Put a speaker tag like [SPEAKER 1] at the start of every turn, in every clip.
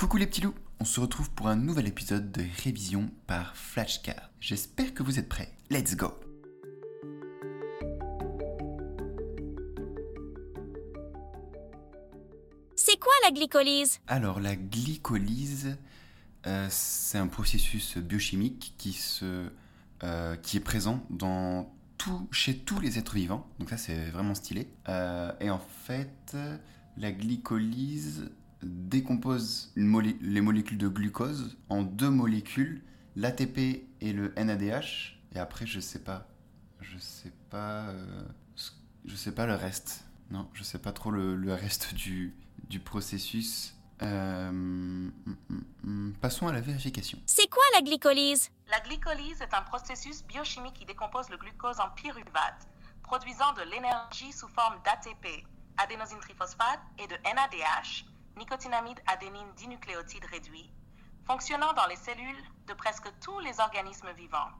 [SPEAKER 1] Coucou les petits loups, on se retrouve pour un nouvel épisode de révision par Flashcard. J'espère que vous êtes prêts. Let's go
[SPEAKER 2] C'est quoi la glycolyse?
[SPEAKER 1] Alors la glycolyse, euh, c'est un processus biochimique qui, se, euh, qui est présent dans tout, chez tous les êtres vivants. Donc ça c'est vraiment stylé. Euh, et en fait, la glycolyse décompose une molé- les molécules de glucose en deux molécules, l'ATP et le NADH. Et après, je sais pas. Je sais pas. euh, je sais pas le reste. Non, je sais pas trop le, le reste du, du processus. Euh, hum, hum, hum. Passons à la vérification.
[SPEAKER 2] C'est quoi la glycolyse?
[SPEAKER 3] La glycolyse est un processus biochimique qui décompose le glucose en pyruvate, produisant de l'énergie sous forme d'ATP, adénosine triphosphate, et de NADH, nicotinamide adénine dinucléotide réduit, fonctionnant dans les cellules de presque tous les organismes vivants.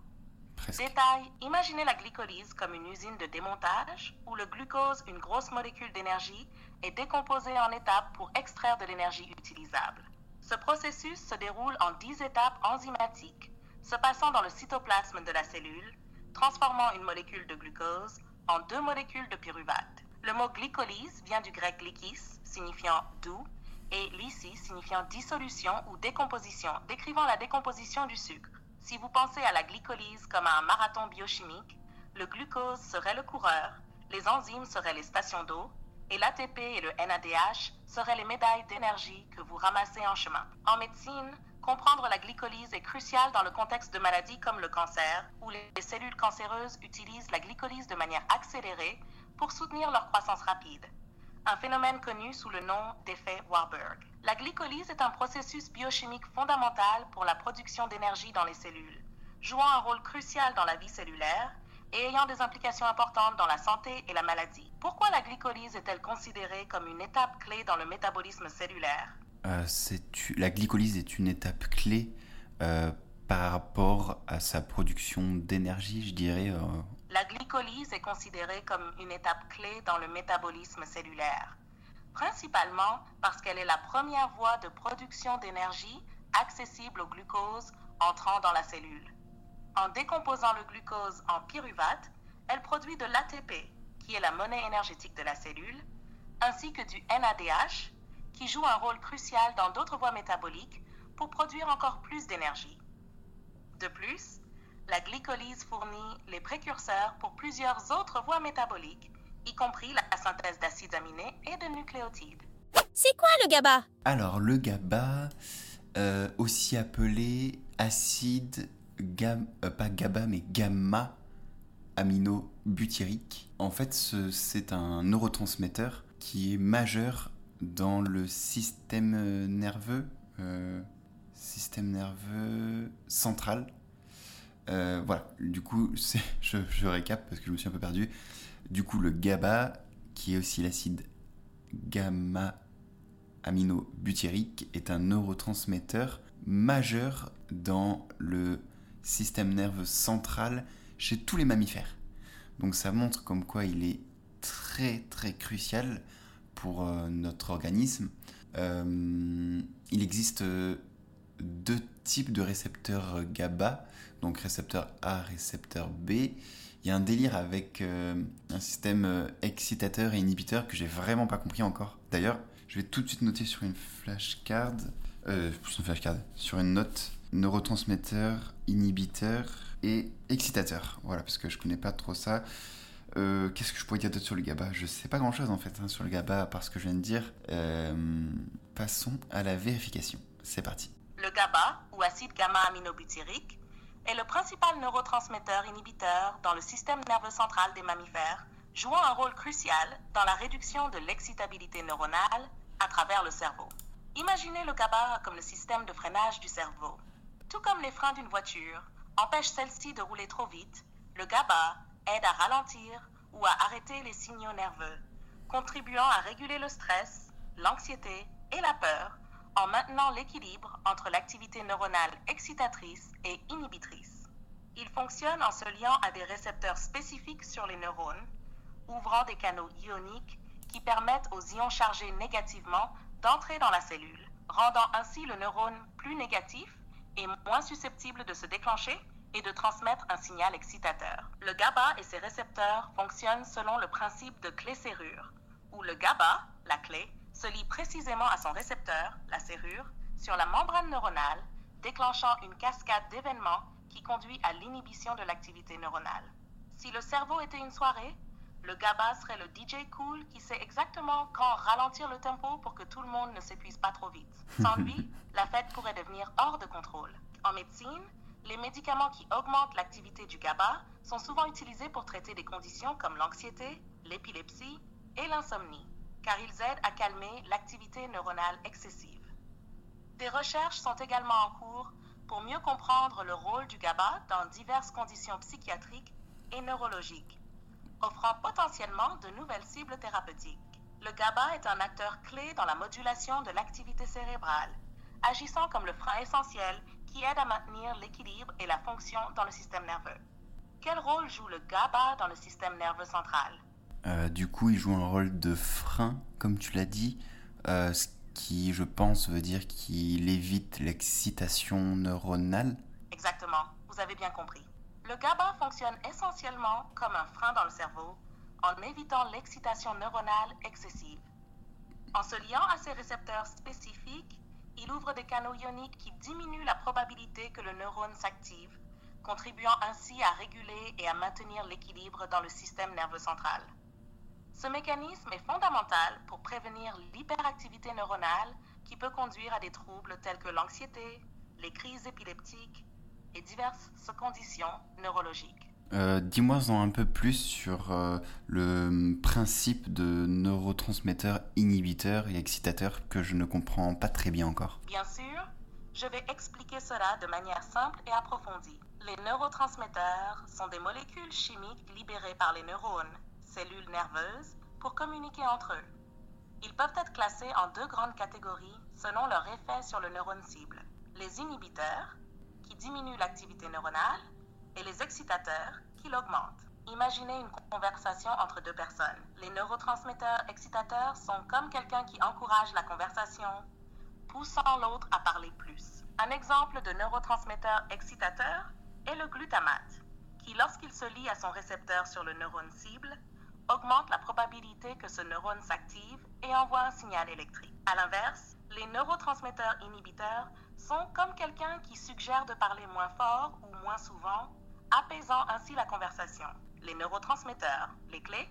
[SPEAKER 1] Presque.
[SPEAKER 3] Détail, imaginez la glycolyse comme une usine de démontage où le glucose, une grosse molécule d'énergie, est décomposé en étapes pour extraire de l'énergie utilisable. Ce processus se déroule en 10 étapes enzymatiques, se passant dans le cytoplasme de la cellule, transformant une molécule de glucose en deux molécules de pyruvate. Le mot glycolyse vient du grec glykis, signifiant doux, et lysis, signifiant dissolution ou décomposition, décrivant la décomposition du sucre. Si vous pensez à la glycolyse comme à un marathon biochimique, le glucose serait le coureur, les enzymes seraient les stations d'eau, et l'ATP et le NADH seraient les médailles d'énergie que vous ramassez en chemin. En médecine, comprendre la glycolyse est crucial dans le contexte de maladies comme le cancer, où les cellules cancéreuses utilisent la glycolyse de manière accélérée pour soutenir leur croissance rapide un phénomène connu sous le nom d'effet Warburg. La glycolyse est un processus biochimique fondamental pour la production d'énergie dans les cellules, jouant un rôle crucial dans la vie cellulaire et ayant des implications importantes dans la santé et la maladie. Pourquoi la glycolyse est-elle considérée comme une étape clé dans le métabolisme cellulaire?
[SPEAKER 1] Euh, la glycolyse est une étape clé euh, par rapport à sa production d'énergie, je dirais. euh,
[SPEAKER 3] La glycolyse est considérée comme une étape clé dans le métabolisme cellulaire, principalement parce qu'elle est la première voie de production d'énergie accessible au glucose entrant dans la cellule. En décomposant le glucose en pyruvate, elle produit de l'ATP, qui est la monnaie énergétique de la cellule, ainsi que du NADH, qui joue un rôle crucial dans d'autres voies métaboliques pour produire encore plus d'énergie. De plus, la glycolyse fournit les précurseurs pour plusieurs autres voies métaboliques, y compris la synthèse d'acides aminés et de nucléotides.
[SPEAKER 2] C'est quoi le GABA?
[SPEAKER 1] Alors, le GABA, euh, aussi appelé acide, gam- euh, pas GABA, mais gamma aminobutyrique. En fait, ce- c'est un neurotransmetteur qui est majeur dans le système nerveux, euh, système nerveux central. Euh, voilà, du coup, je, je récap parce que je me suis un peu perdu. Du coup, le GABA, qui est aussi l'acide gamma aminobutyrique est un neurotransmetteur majeur dans le système nerveux central chez tous les mammifères. Donc ça montre comme quoi il est très très crucial pour euh, notre organisme. Euh, il existe deux types de récepteurs GABA, donc récepteur A, récepteur B. Il y a un délire avec euh, un système euh, excitateur et inhibiteur que j'ai vraiment pas compris encore. D'ailleurs, je vais tout de suite noter sur une flashcard, euh, sur une note, neurotransmetteur, inhibiteur et excitateur. Voilà, parce que je connais pas trop ça. Qu'est-ce que je pourrais dire d'autre sur le GABA? Je sais pas grand chose en fait hein, sur le GABA parce que je viens de dire. Passons à la vérification. C'est parti.
[SPEAKER 3] Le GABA, ou acide gamma-aminobutyrique, est le principal neurotransmetteur inhibiteur dans le système nerveux central des mammifères, jouant un rôle crucial dans la réduction de l'excitabilité neuronale à travers le cerveau. Imaginez le GABA comme le système de freinage du cerveau. Tout comme les freins d'une voiture empêchent celle-ci de rouler trop vite, le GABA aide à ralentir ou à arrêter les signaux nerveux, contribuant à réguler le stress, l'anxiété et la peur en maintenant l'équilibre entre l'activité neuronale excitatrice et inhibitrice. Il fonctionne en se liant à des récepteurs spécifiques sur les neurones, ouvrant des canaux ioniques qui permettent aux ions chargés négativement d'entrer dans la cellule, rendant ainsi le neurone plus négatif et moins susceptible de se déclencher et de transmettre un signal excitateur. Le GABA et ses récepteurs fonctionnent selon le principe de clé-serrure, où le GABA, la clé, se lie précisément à son récepteur, la serrure, sur la membrane neuronale, déclenchant une cascade d'événements qui conduit à l'inhibition de l'activité neuronale. Si le cerveau était une soirée, le GABA serait le DJ cool qui sait exactement quand ralentir le tempo pour que tout le monde ne s'épuise pas trop vite. Sans lui, la fête pourrait devenir hors de contrôle. En médecine, les médicaments qui augmentent l'activité du GABA sont souvent utilisés pour traiter des conditions comme l'anxiété, l'épilepsie et l'insomnie, car ils aident à calmer l'activité neuronale excessive. Des recherches sont également en cours pour mieux comprendre le rôle du GABA dans diverses conditions psychiatriques et neurologiques, offrant potentiellement de nouvelles cibles thérapeutiques. Le GABA est un acteur clé dans la modulation de l'activité cérébrale, agissant comme le frein essentiel qui aide à maintenir l'équilibre et la fonction dans le système nerveux. Quel rôle joue le GABA dans le système nerveux central?
[SPEAKER 1] Euh, Du coup, il joue un rôle de frein, comme tu l'as dit, euh, ce qui, je pense, veut dire qu'il évite l'excitation neuronale.
[SPEAKER 3] Exactement, vous avez bien compris. Le GABA fonctionne essentiellement comme un frein dans le cerveau en évitant l'excitation neuronale excessive. En se liant à ces récepteurs spécifiques, il ouvre des canaux ioniques qui diminuent la probabilité que le neurone s'active, contribuant ainsi à réguler et à maintenir l'équilibre dans le système nerveux central. Ce mécanisme est fondamental pour prévenir l'hyperactivité neuronale qui peut conduire à des troubles tels que l'anxiété, les crises épileptiques et diverses conditions neurologiques.
[SPEAKER 1] Euh, Dis-moi en un peu plus sur euh, le principe de neurotransmetteur inhibiteur et excitateur que je ne comprends pas très bien encore.
[SPEAKER 3] Bien sûr, je vais expliquer cela de manière simple et approfondie. Les neurotransmetteurs sont des molécules chimiques libérées par les neurones, cellules nerveuses, pour communiquer entre eux. Ils peuvent être classés en deux grandes catégories selon leur effet sur le neurone cible. Les inhibiteurs, qui diminuent l'activité neuronale, et les excitateurs qui l'augmentent. Imaginez une conversation entre deux personnes. Les neurotransmetteurs excitateurs sont comme quelqu'un qui encourage la conversation, poussant l'autre à parler plus. Un exemple de neurotransmetteur excitateur est le glutamate, qui lorsqu'il se lie à son récepteur sur le neurone cible, augmente la probabilité que ce neurone s'active et envoie un signal électrique. À l'inverse, les neurotransmetteurs inhibiteurs sont comme quelqu'un qui suggère de parler moins fort ou moins souvent apaisant ainsi la conversation. Les neurotransmetteurs, les clés,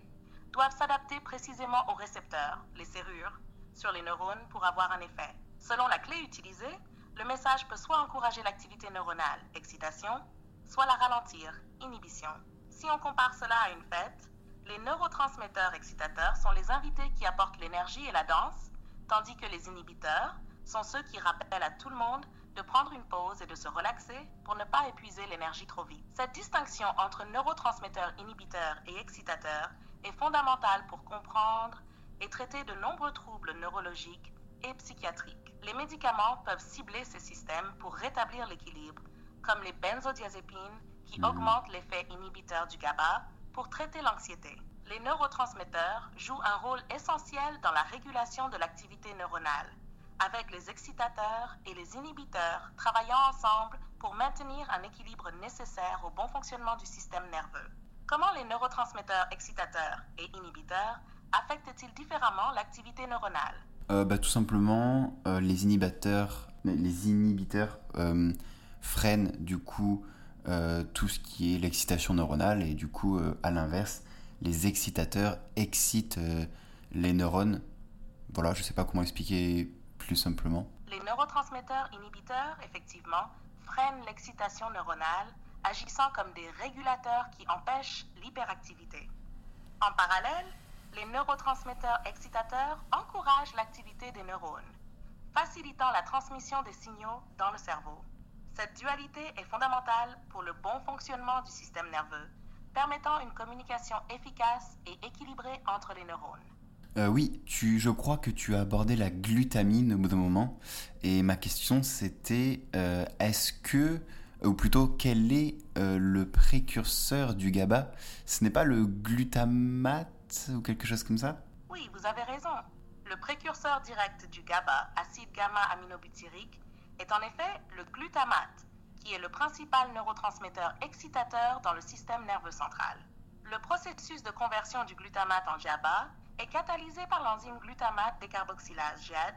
[SPEAKER 3] doivent s'adapter précisément aux récepteurs, les serrures, sur les neurones pour avoir un effet. Selon la clé utilisée, le message peut soit encourager l'activité neuronale, excitation, soit la ralentir, inhibition. Si on compare cela à une fête, les neurotransmetteurs excitateurs sont les invités qui apportent l'énergie et la danse, tandis que les inhibiteurs sont ceux qui rappellent à tout le monde de prendre une pause et de se relaxer pour ne pas épuiser l'énergie trop vite. Cette distinction entre neurotransmetteurs inhibiteurs et excitateurs est fondamentale pour comprendre et traiter de nombreux troubles neurologiques et psychiatriques. Les médicaments peuvent cibler ces systèmes pour rétablir l'équilibre, comme les benzodiazépines qui augmentent l'effet inhibiteur du GABA pour traiter l'anxiété. Les neurotransmetteurs jouent un rôle essentiel dans la régulation de l'activité neuronale avec les excitateurs et les inhibiteurs travaillant ensemble pour maintenir un équilibre nécessaire au bon fonctionnement du système nerveux. Comment les neurotransmetteurs excitateurs et inhibiteurs affectent-ils différemment l'activité neuronale?
[SPEAKER 1] Euh, bah, Tout simplement, euh, les inhibiteurs, euh, freinent du coup tout ce qui est l'excitation neuronale et du coup, à l'inverse, les excitateurs excitent les neurones. Voilà, je ne sais pas comment expliquer simplement
[SPEAKER 3] Les neurotransmetteurs inhibiteurs, effectivement, freinent l'excitation neuronale, agissant comme des régulateurs qui empêchent l'hyperactivité. En parallèle, les neurotransmetteurs excitateurs encouragent l'activité des neurones, facilitant la transmission des signaux dans le cerveau. Cette dualité est fondamentale pour le bon fonctionnement du système nerveux, permettant une communication efficace et équilibrée entre les neurones.
[SPEAKER 1] Euh, oui, tu, je crois que tu as abordé la glutamine au bout d'un moment. Et ma question c'était euh, est-ce que, ou plutôt quel est euh, le précurseur du GABA? Ce n'est pas le glutamate ou quelque chose comme ça?
[SPEAKER 3] Oui, vous avez raison. Le précurseur direct du GABA, acide gamma-aminobutyrique, est en effet le glutamate, qui est le principal neurotransmetteur excitateur dans le système nerveux central. Le processus de conversion du glutamate en GABA est catalysé par l'enzyme glutamate décarboxylase GAD,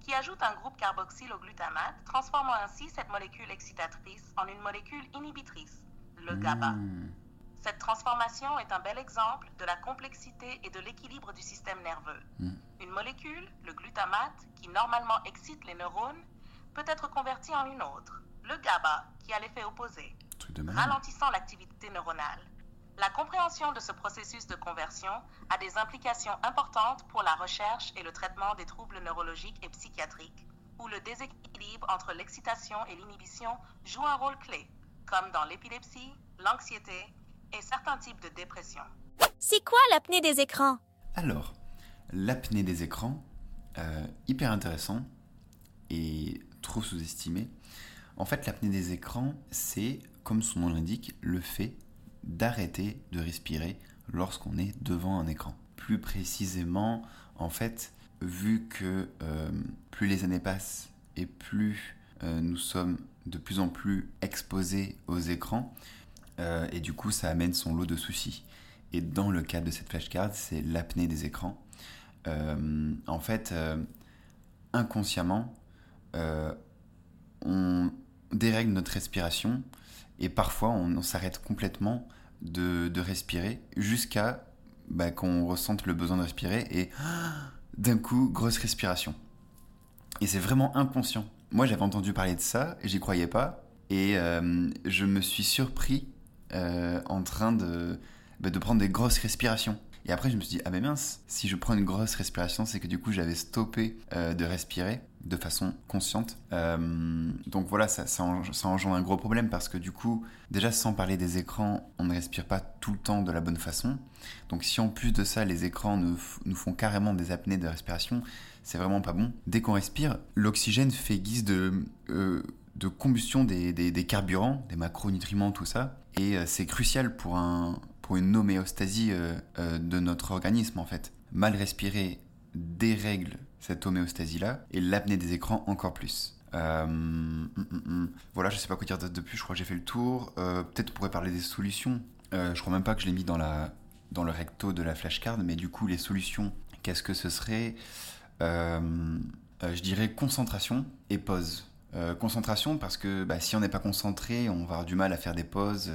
[SPEAKER 3] qui ajoute un groupe carboxyle au glutamate, transformant ainsi cette molécule excitatrice en une molécule inhibitrice, le GABA.
[SPEAKER 1] Hmm.
[SPEAKER 3] Cette transformation est un bel exemple de la complexité et de l'équilibre du système nerveux.
[SPEAKER 1] Mm.
[SPEAKER 3] Une molécule, le glutamate, qui normalement excite les neurones, peut être convertie en une autre, le GABA, qui a l'effet opposé, ralentissant l'activité neuronale. La compréhension de ce processus de conversion a des implications importantes pour la recherche et le traitement des troubles neurologiques et psychiatriques, où le déséquilibre entre l'excitation et l'inhibition joue un rôle clé, comme dans l'épilepsie, l'anxiété et certains types de dépression.
[SPEAKER 2] C'est quoi l'apnée des écrans?
[SPEAKER 1] Alors, l'apnée des écrans, euh, hyper intéressant et trop sous-estimé. En fait, l'apnée des écrans, c'est, comme son nom l'indique, le fait d'arrêter de respirer lorsqu'on est devant un écran. Plus précisément, en fait, vu que euh, plus les années passent et plus euh, nous sommes de plus en plus exposés aux écrans, euh, et du coup ça amène son lot de soucis. Et dans le cadre de cette flashcard, c'est l'apnée des écrans. En fait, inconsciemment, euh, on dérègle notre respiration et parfois on, s'arrête complètement de, respirer jusqu'à bah, qu'on ressente le besoin de respirer et d'un coup, grosse respiration. Et c'est vraiment inconscient. Moi, j'avais entendu parler de ça et j'y croyais pas. Et euh, je me suis surpris euh, en train de, bah, de prendre des grosses respirations. Et après, je me suis dit, ah ben mince, si je prends une grosse respiration, c'est que du coup, j'avais stoppé euh, de respirer de façon consciente. Euh, donc voilà, ça, ça, en- ça engendre un gros problème parce que du coup, déjà sans parler des écrans, on ne respire pas tout le temps de la bonne façon. Donc si en plus de ça, les écrans nous, nous font carrément des apnées de respiration, c'est vraiment pas bon. Dès qu'on respire, l'oxygène fait guise de, euh, de combustion des, des- des carburants, des macronutriments, tout ça. Et c'est crucial pour, un, pour une homéostasie euh, euh, de notre organisme en fait. Mal respirer dérègle cette homéostasie-là, et l'apnée des écrans encore plus. Euh, hum, hum, hum. Voilà, je sais pas quoi dire de plus, je crois que j'ai fait le tour. Peut-être on pourrait parler des solutions. Je crois même pas que je l'ai mis dans, la, dans le recto de la flashcard, mais du coup, les solutions, qu'est-ce que ce serait? Je dirais concentration et pause. Concentration parce que bah, si on n'est pas concentré, on va avoir du mal à faire des pauses.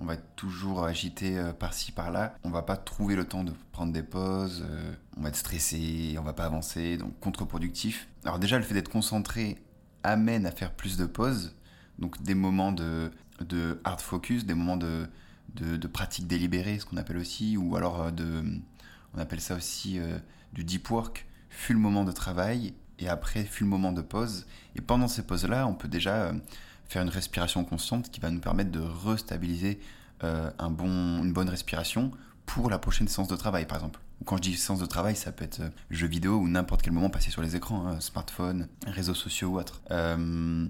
[SPEAKER 1] On va être toujours agité euh, par-ci par-là. On va pas trouver le temps de prendre des pauses. euh, on va être stressé, on va pas avancer, donc contre-productif. Alors déjà, le fait d'être concentré amène à faire plus de pauses, donc des moments de, hard focus, des moments de, pratique délibérée, ce qu'on appelle aussi, ou alors euh, de, on appelle ça aussi du deep work. Fut le moment de travail et après fut le moment de pause. Et pendant ces pauses-là, on peut déjà faire une respiration consciente qui va nous permettre de restabiliser euh, un bon, une bonne respiration pour la prochaine séance de travail, par exemple. Quand je dis séance de travail, ça peut être euh, jeux vidéo ou n'importe quel moment passé sur les écrans, hein, smartphone, réseaux sociaux ou autre. Euh,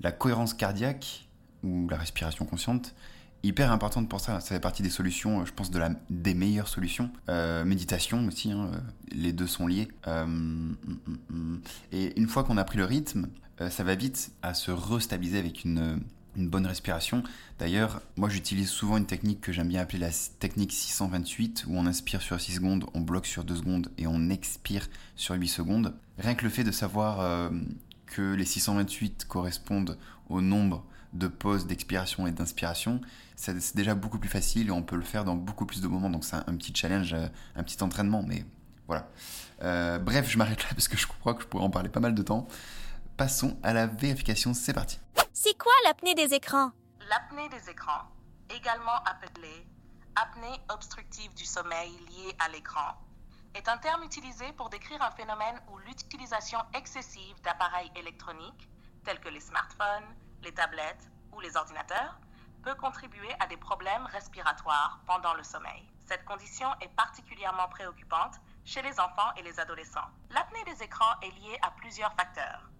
[SPEAKER 1] la cohérence cardiaque ou la respiration consciente, hyper importante pour ça. Ça fait partie des solutions, je pense, de la, des meilleures solutions. Méditation aussi, hein, les deux sont liés. Hum, hum, hum. et une fois qu'on a pris le rythme, euh, ça va vite à se restabiliser avec une, une bonne respiration. D'ailleurs, moi j'utilise souvent une technique que j'aime bien appeler la technique 628, où on inspire sur 6 secondes, on bloque sur 2 secondes et on expire sur 8 secondes. Rien que le fait de savoir euh, que les 628 correspondent au nombre de pauses d'expiration et d'inspiration, c'est déjà beaucoup plus facile et on peut le faire dans beaucoup plus de moments. Donc c'est un, petit challenge, euh, un petit entraînement, mais voilà. Euh, bref, je m'arrête là parce que je crois que je pourrais en parler pas mal de temps. Passons à la vérification, c'est parti.
[SPEAKER 2] C'est quoi l'apnée des écrans?
[SPEAKER 3] L'apnée des écrans, également appelée apnée obstructive du sommeil liée à l'écran, est un terme utilisé pour décrire un phénomène où l'utilisation excessive d'appareils électroniques, tels que les smartphones, les tablettes ou les ordinateurs, peut contribuer à des problèmes respiratoires pendant le sommeil. Cette condition est particulièrement préoccupante chez les enfants et les adolescents. L'apnée des écrans est liée à plusieurs facteurs.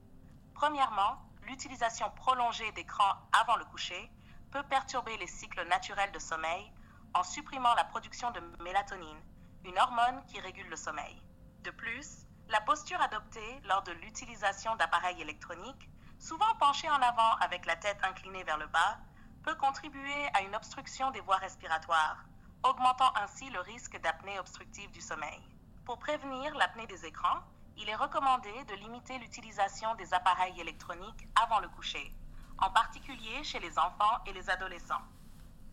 [SPEAKER 3] Premièrement, l'utilisation prolongée d'écran avant le coucher peut perturber les cycles naturels de sommeil en supprimant la production de mélatonine, une hormone qui régule le sommeil. De plus, la posture adoptée lors de l'utilisation d'appareils électroniques, souvent penchés en avant avec la tête inclinée vers le bas, peut contribuer à une obstruction des voies respiratoires, augmentant ainsi le risque d'apnée obstructive du sommeil. Pour prévenir l'apnée des écrans, il est recommandé de limiter l'utilisation des appareils électroniques avant le coucher, en particulier chez les enfants et les adolescents.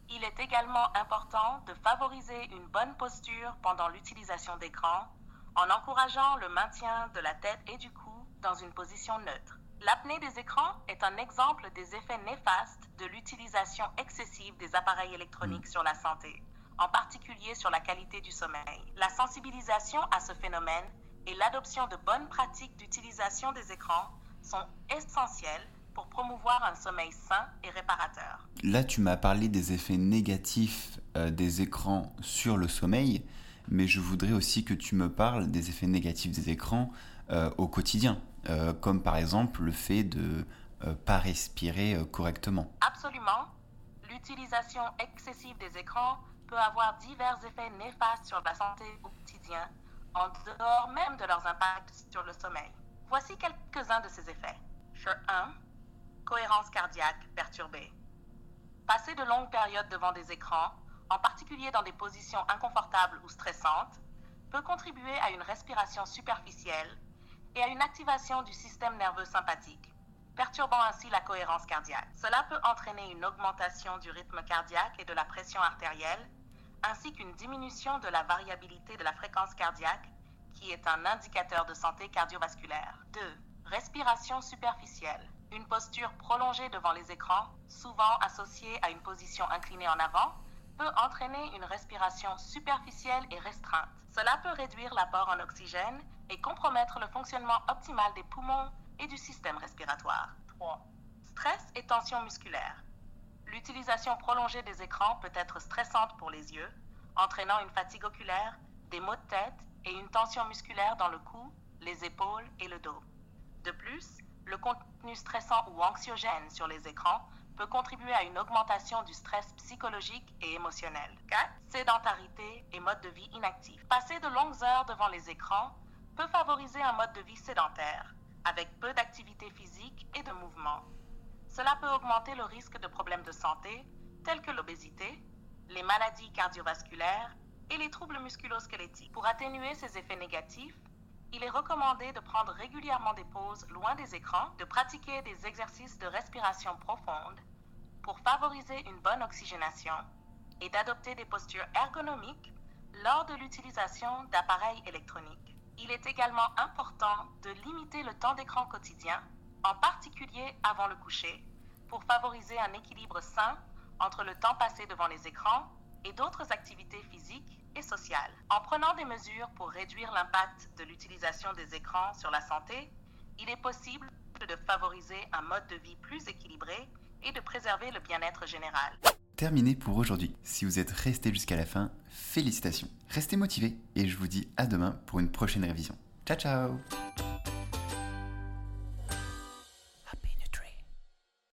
[SPEAKER 3] Il est également important de favoriser une bonne posture pendant l'utilisation d'écran en encourageant le maintien de la tête et du cou dans une position neutre. L'apnée des écrans est un exemple des effets néfastes de l'utilisation excessive des appareils électroniques sur la santé, en particulier sur la qualité du sommeil. La sensibilisation à ce phénomène et l'adoption de bonnes pratiques d'utilisation des écrans sont essentielles pour promouvoir un sommeil sain et réparateur.
[SPEAKER 1] Là, tu m'as parlé des effets négatifs euh, des écrans sur le sommeil, mais je voudrais aussi que tu me parles des effets négatifs des écrans euh, au quotidien, euh, comme par exemple le fait de ne pas respirer correctement.
[SPEAKER 3] Absolument. L'utilisation excessive des écrans peut avoir divers effets néfastes sur la santé au quotidien, en dehors même de leurs impacts sur le sommeil. Voici quelques-uns de ces effets. 1. Cohérence cardiaque perturbée. Passer de longues périodes devant des écrans, en particulier dans des positions inconfortables ou stressantes, peut contribuer à une respiration superficielle et à une activation du système nerveux sympathique, perturbant ainsi la cohérence cardiaque. Cela peut entraîner une augmentation du rythme cardiaque et de la pression artérielle, ainsi qu'une diminution de la variabilité de la fréquence cardiaque, qui est un indicateur de santé cardiovasculaire. 2. Respiration superficielle. Une posture prolongée devant les écrans, souvent associée à une position inclinée en avant, peut entraîner une respiration superficielle et restreinte. Cela peut réduire l'apport en oxygène et compromettre le fonctionnement optimal des poumons et du système respiratoire. 3. Stress et tension musculaire. L'utilisation prolongée des écrans peut être stressante pour les yeux, entraînant une fatigue oculaire, des maux de tête et une tension musculaire dans le cou, les épaules et le dos. De plus, le contenu stressant ou anxiogène sur les écrans peut contribuer à une augmentation du stress psychologique et émotionnel. 4. Sédentarité et mode de vie inactif. Passer de longues heures devant les écrans peut favoriser un mode de vie sédentaire, avec peu d'activité physique et de mouvement. Cela peut augmenter le risque de problèmes de santé tels que l'obésité, les maladies cardiovasculaires et les troubles musculosquelettiques. Pour atténuer ces effets négatifs, il est recommandé de prendre régulièrement des pauses loin des écrans, de pratiquer des exercices de respiration profonde pour favoriser une bonne oxygénation et d'adopter des postures ergonomiques lors de l'utilisation d'appareils électroniques. Il est également important de limiter le temps d'écran quotidien, en particulier avant le coucher, pour favoriser un équilibre sain entre le temps passé devant les écrans et d'autres activités physiques et sociales. En prenant des mesures pour réduire l'impact de l'utilisation des écrans sur la santé, il est possible de favoriser un mode de vie plus équilibré et de préserver le bien-être général.
[SPEAKER 1] Terminé pour aujourd'hui. Si vous êtes resté jusqu'à la fin, félicitations. Restez motivés et je vous dis à demain pour une prochaine révision. Ciao ciao